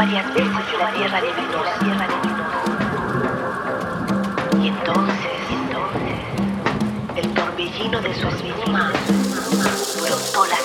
Escupió varias veces y la tierra tierra Y entonces, entonces, el torbellino de su espuma brotó la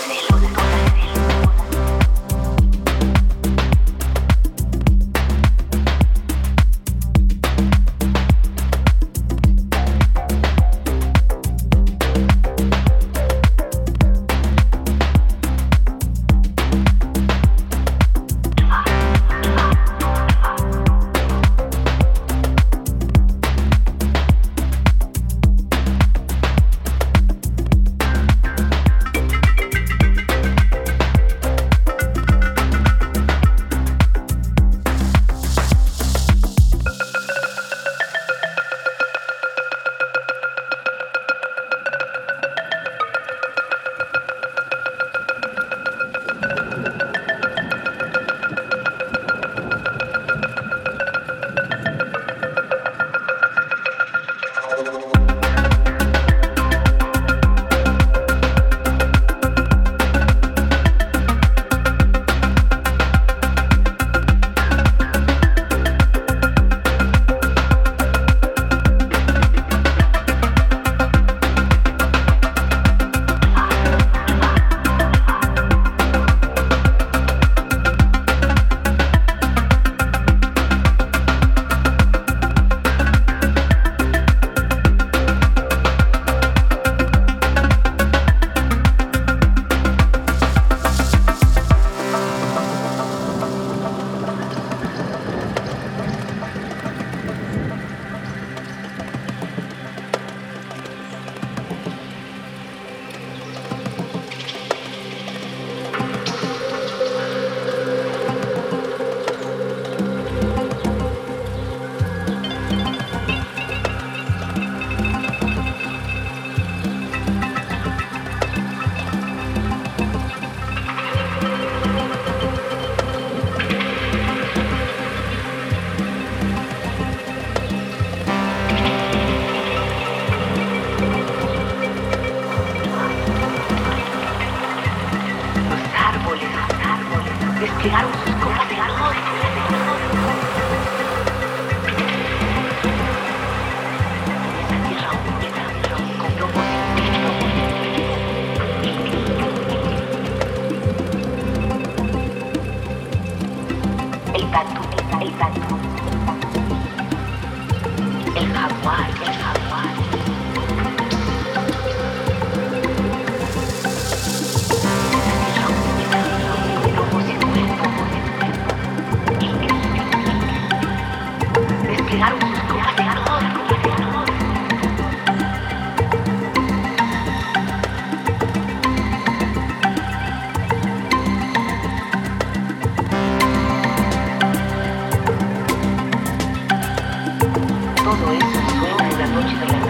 todo eso supongo que es la noche de la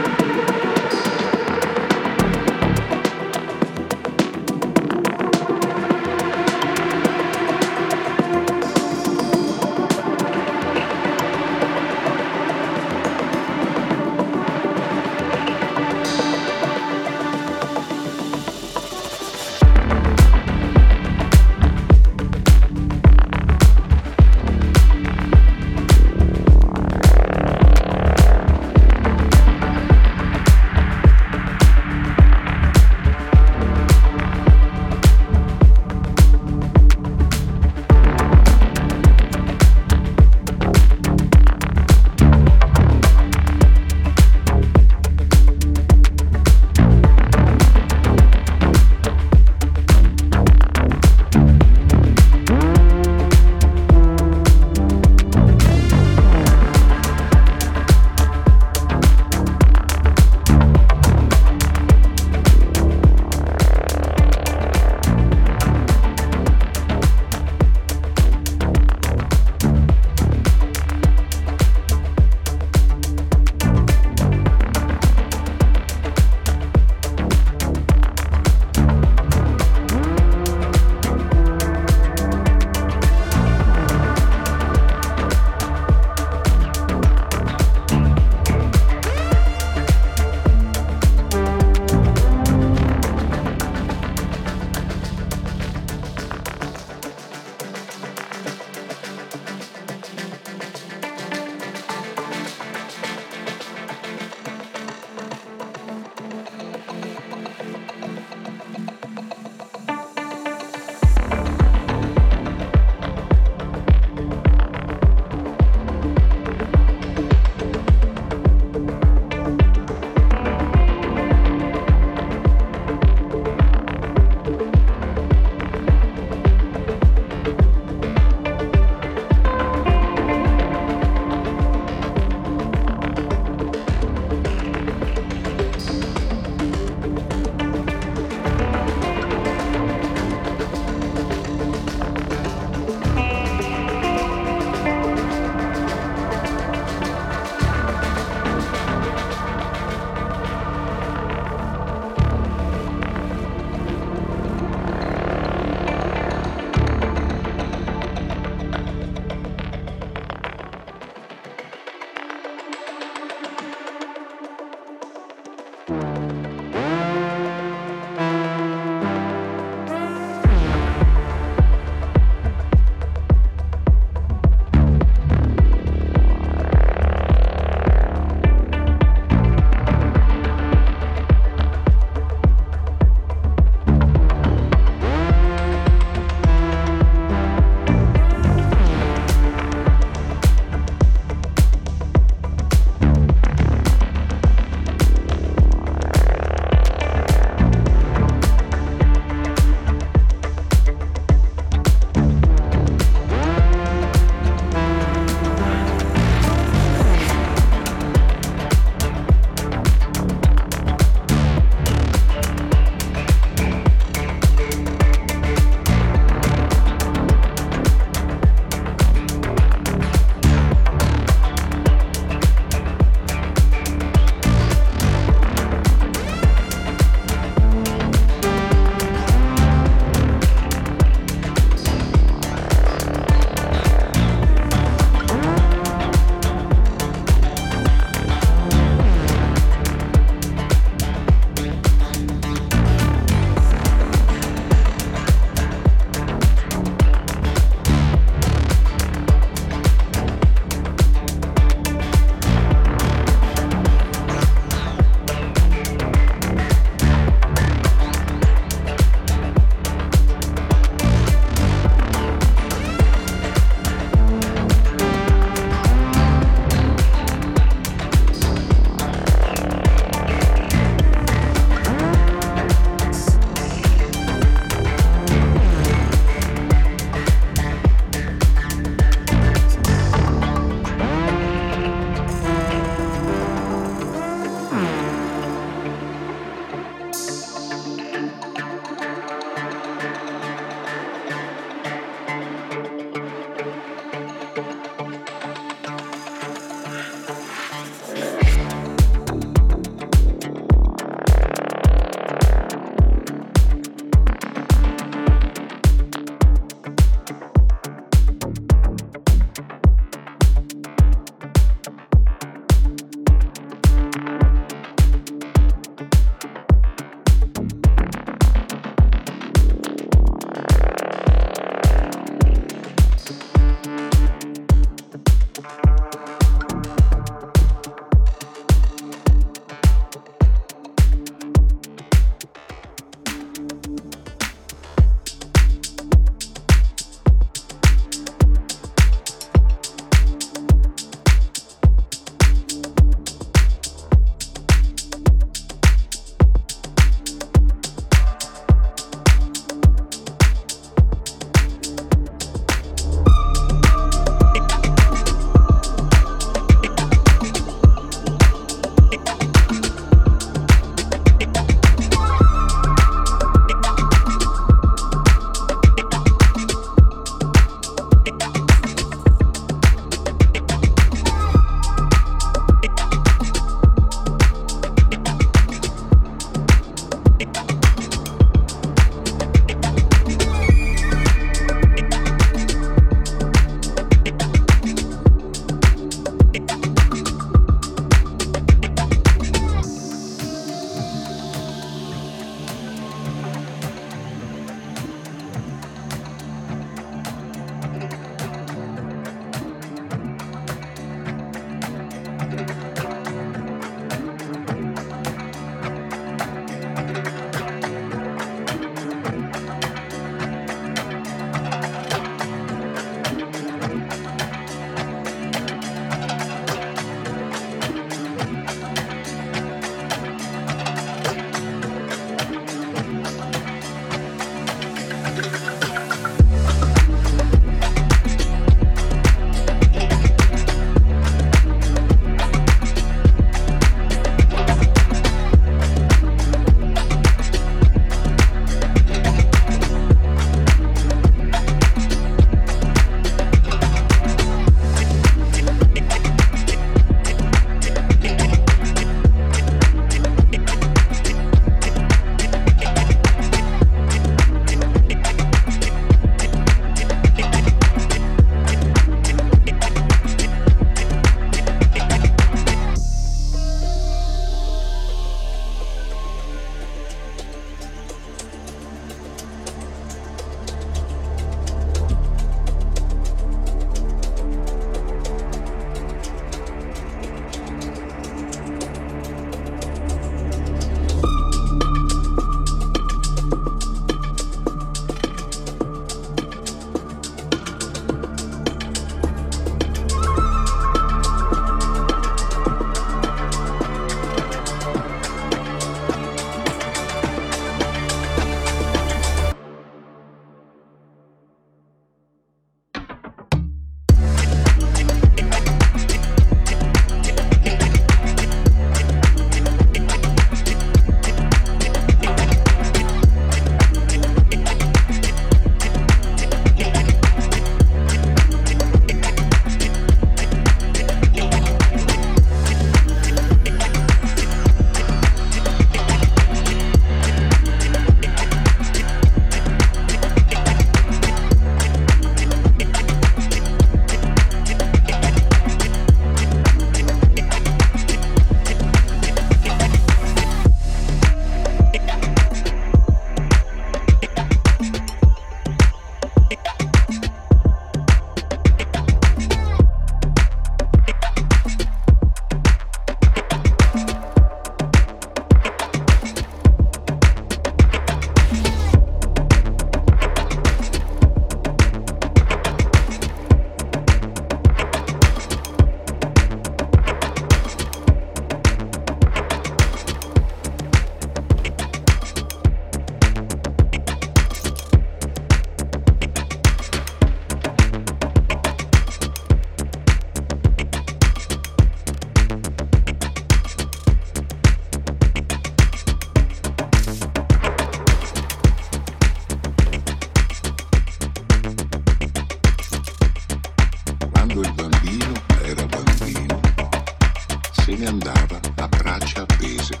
andava a braccia appese.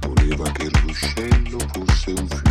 Voleva che il ruscello fosse un fiume.